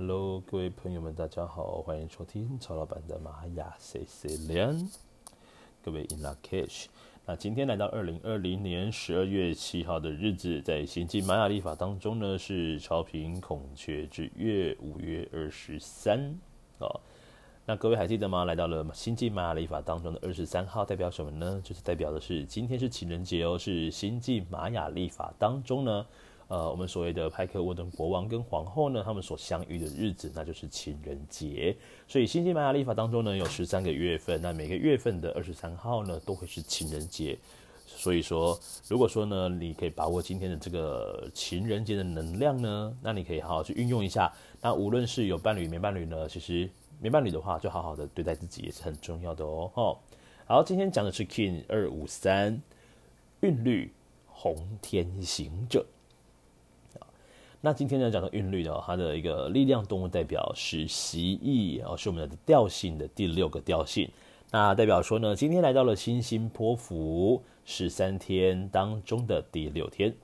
Hello，各位朋友们，大家好，欢迎收听曹老板的玛雅 C C 连。各位 In Lak'ech，那今天来到二零二零年十二月七号的日子，在星际玛雅历法当中呢，是超频孔雀之月五月二十三。哦，那各位还记得吗？来到了星际玛雅历法当中的二十三号，代表什么呢？就是代表的是今天是情人节哦，是星际玛雅历法当中呢。呃，我们所谓的派克沃登国王跟皇后呢，他们所相遇的日子，那就是情人节。所以新西玛雅历法当中呢，有十三个月份，那每个月份的二十三号呢，都会是情人节。所以说，如果说呢，你可以把握今天的这个情人节的能量呢，那你可以好好去运用一下。那无论是有伴侣没伴侣呢，其实没伴侣的话，就好好的对待自己也是很重要的哦。好，今天讲的是 King 二五三韵律红天行者。那今天呢，讲的韵律呢，它的一个力量动物代表是蜥蜴，哦，是我们的调性的第六个调性。那代表说呢，今天来到了星星波符十三天当中的第六天。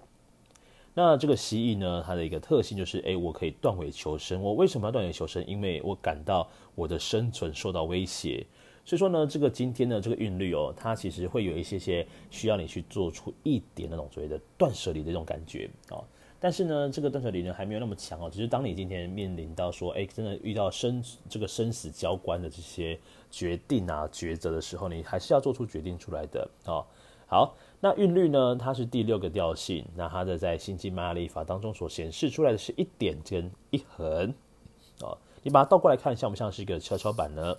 那这个蜥蜴呢，它的一个特性就是，哎，我可以断尾求生。我为什么要断尾求生？因为我感到我的生存受到威胁。所以说呢，这个今天的这个韵律哦，它其实会有一些些需要你去做出一点那种所谓的断舍离的这种感觉哦。但是呢，这个断舍离呢还没有那么强哦。只是当你今天面临到说，哎，真的遇到生这个生死交关的这些决定啊、抉择的时候，你还是要做出决定出来的哦。好，那韵律呢，它是第六个调性，那它的在星际玛雅历法当中所显示出来的是一点跟一横哦。你把它倒过来看，像不像是一个跷跷板呢？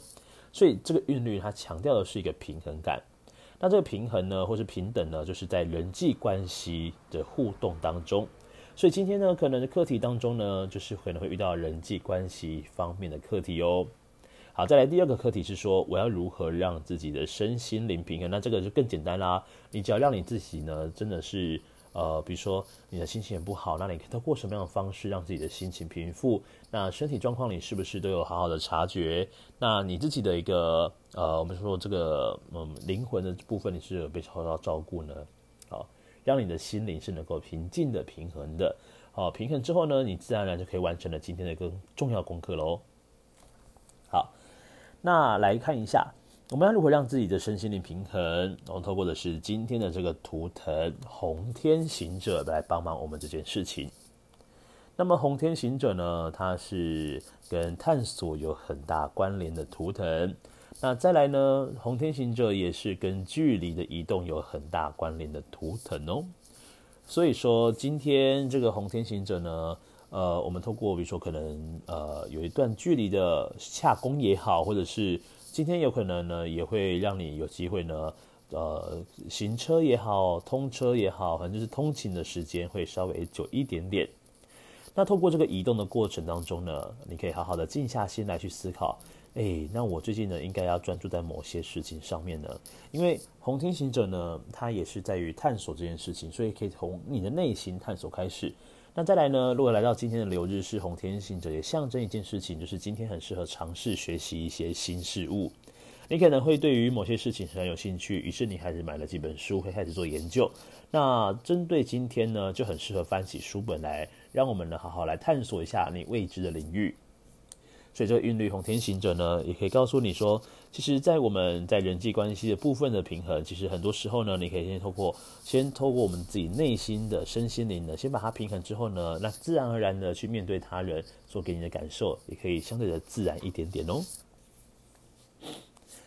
所以这个韵律它强调的是一个平衡感。那这个平衡呢，或是平等呢，就是在人际关系的互动当中。所以今天呢，可能的课题当中呢，就是可能会遇到人际关系方面的课题哦。好，再来第二个课题是说，我要如何让自己的身心灵平衡？那这个就更简单啦。你只要让你自己呢，真的是呃，比如说你的心情也不好，那你可以透过什么样的方式让自己的心情平复？那身体状况你是不是都有好好的察觉？那你自己的一个呃，我们说这个嗯灵魂的部分，你是有被好好照顾呢？好。让你的心灵是能够平静的、平衡的，好，平衡之后呢，你自然而然就可以完成了今天的一个重要功课喽。好，那来看一下，我们要如何让自己的身心灵平衡？然后透过的是今天的这个图腾红天行者来帮忙我们这件事情。那么红天行者呢，它是跟探索有很大关联的图腾。那再来呢，红天行者也是跟距离的移动有很大关联的图腾哦。所以说，今天这个红天行者呢，呃，我们透过比如说可能呃有一段距离的洽公也好，或者是今天有可能呢，也会让你有机会呢，呃，行车也好，通车也好，反正就是通勤的时间会稍微久一点点。那透过这个移动的过程当中呢，你可以好好的静下心来去思考。哎，那我最近呢，应该要专注在某些事情上面呢，因为红天行者呢，它也是在于探索这件事情，所以可以从你的内心探索开始。那再来呢，如果来到今天的流日是红天行者，也象征一件事情，就是今天很适合尝试学习一些新事物。你可能会对于某些事情很有兴趣，于是你开始买了几本书，会开始做研究。那针对今天呢，就很适合翻起书本来，让我们呢好好来探索一下你未知的领域。所以这个韵律红天行者呢，也可以告诉你说，其实，在我们在人际关系的部分的平衡，其实很多时候呢，你可以先透过，先透过我们自己内心的身心灵呢，先把它平衡之后呢，那自然而然的去面对他人所给你的感受，也可以相对的自然一点点哦。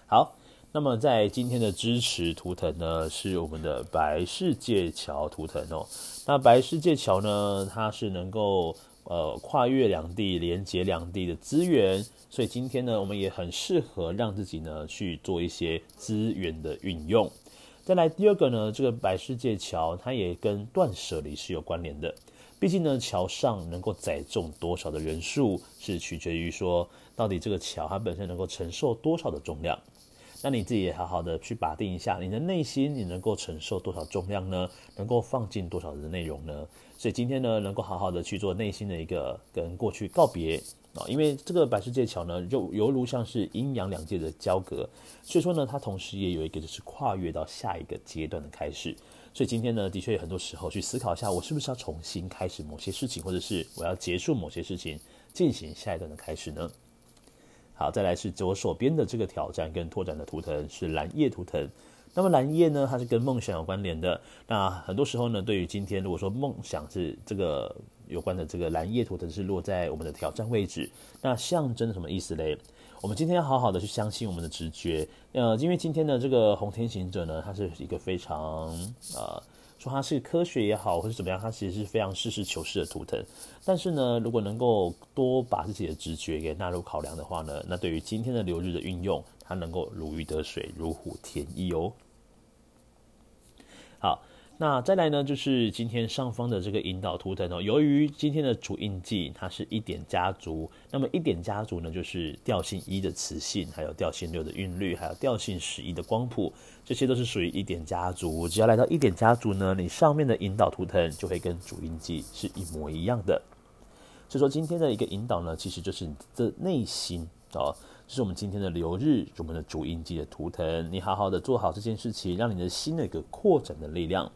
好，那么在今天的支持图腾呢，是我们的白世界桥图腾哦。那白世界桥呢，它是能够。呃，跨越两地，连接两地的资源，所以今天呢，我们也很适合让自己呢去做一些资源的运用。再来第二个呢，这个白世界桥，它也跟断舍离是有关联的。毕竟呢，桥上能够载重多少的人数，是取决于说，到底这个桥它本身能够承受多少的重量。那你自己也好好的去把定一下，你的内心你能够承受多少重量呢？能够放进多少的内容呢？所以今天呢，能够好好的去做内心的一个跟过去告别啊，因为这个白世界桥呢，就犹如像是阴阳两界的交隔，所以说呢，它同时也有一个就是跨越到下一个阶段的开始。所以今天呢，的确有很多时候去思考一下，我是不是要重新开始某些事情，或者是我要结束某些事情，进行下一段的开始呢？好，再来是左手边的这个挑战跟拓展的图腾是蓝夜图腾。那么蓝夜呢，它是跟梦想有关联的。那很多时候呢，对于今天如果说梦想是这个有关的，这个蓝夜图腾是落在我们的挑战位置，那象征什么意思嘞？我们今天要好好的去相信我们的直觉。呃，因为今天的这个红天行者呢，它是一个非常呃，说它是科学也好，或是怎么样，它其实是非常实事求是的图腾。但是呢，如果能够多把自己的直觉给纳入考量的话呢，那对于今天的流日的运用，它能够如鱼得水，如虎添翼哦。好，那再来呢，就是今天上方的这个引导图腾哦。由于今天的主印记它是一点家族，那么一点家族呢，就是调性一的磁性，还有调性六的韵律，还有调性十一的光谱，这些都是属于一点家族。只要来到一点家族呢，你上面的引导图腾就会跟主印记是一模一样的。所以说今天的一个引导呢，其实就是你的内心哦。这是我们今天的流日，我们的主印记的图腾。你好好的做好这件事情，让你的心的一个扩展的力量，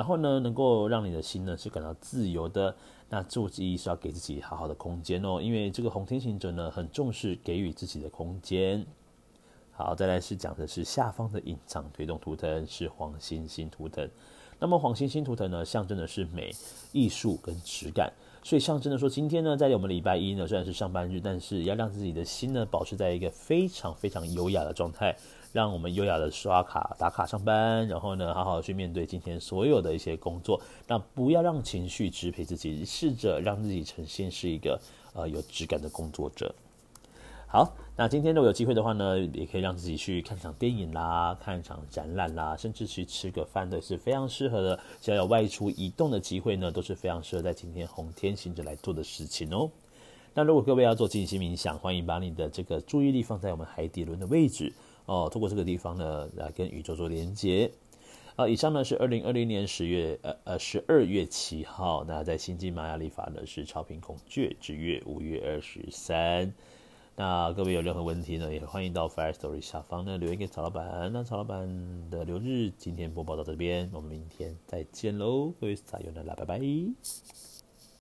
然后呢，能够让你的心呢是感到自由的。那注意是要给自己好好的空间哦，因为这个红天行者呢很重视给予自己的空间。好，再来是讲的是下方的隐藏推动图腾是黄星星图腾。那么黄星星图腾呢，象征的是美、艺术跟质感。所以象征的说，今天呢，在我们礼拜一呢，虽然是上班日，但是要让自己的心呢，保持在一个非常非常优雅的状态，让我们优雅的刷卡打卡上班，然后呢，好好去面对今天所有的一些工作，那不要让情绪支配自己，试着让自己呈现是一个呃有质感的工作者。好，那今天如果有机会的话呢，也可以让自己去看场电影啦，看一场展览啦，甚至去吃个饭的是非常适合的。只要有外出移动的机会呢，都是非常适合在今天红天行者来做的事情哦。那如果各位要做静心冥想，欢迎把你的这个注意力放在我们海底轮的位置哦，透过这个地方呢，来跟宇宙做连接。好，以上呢是二零二零年十月呃呃十二月七号，那在星际玛雅历法呢是超频孔雀之月五月二十三。那各位有任何问题呢，也欢迎到 Fire Story 下方呢留言给曹老板。那曹老板的留日今天播报到这边，我们明天再见喽，各位撒由那拉，拜拜。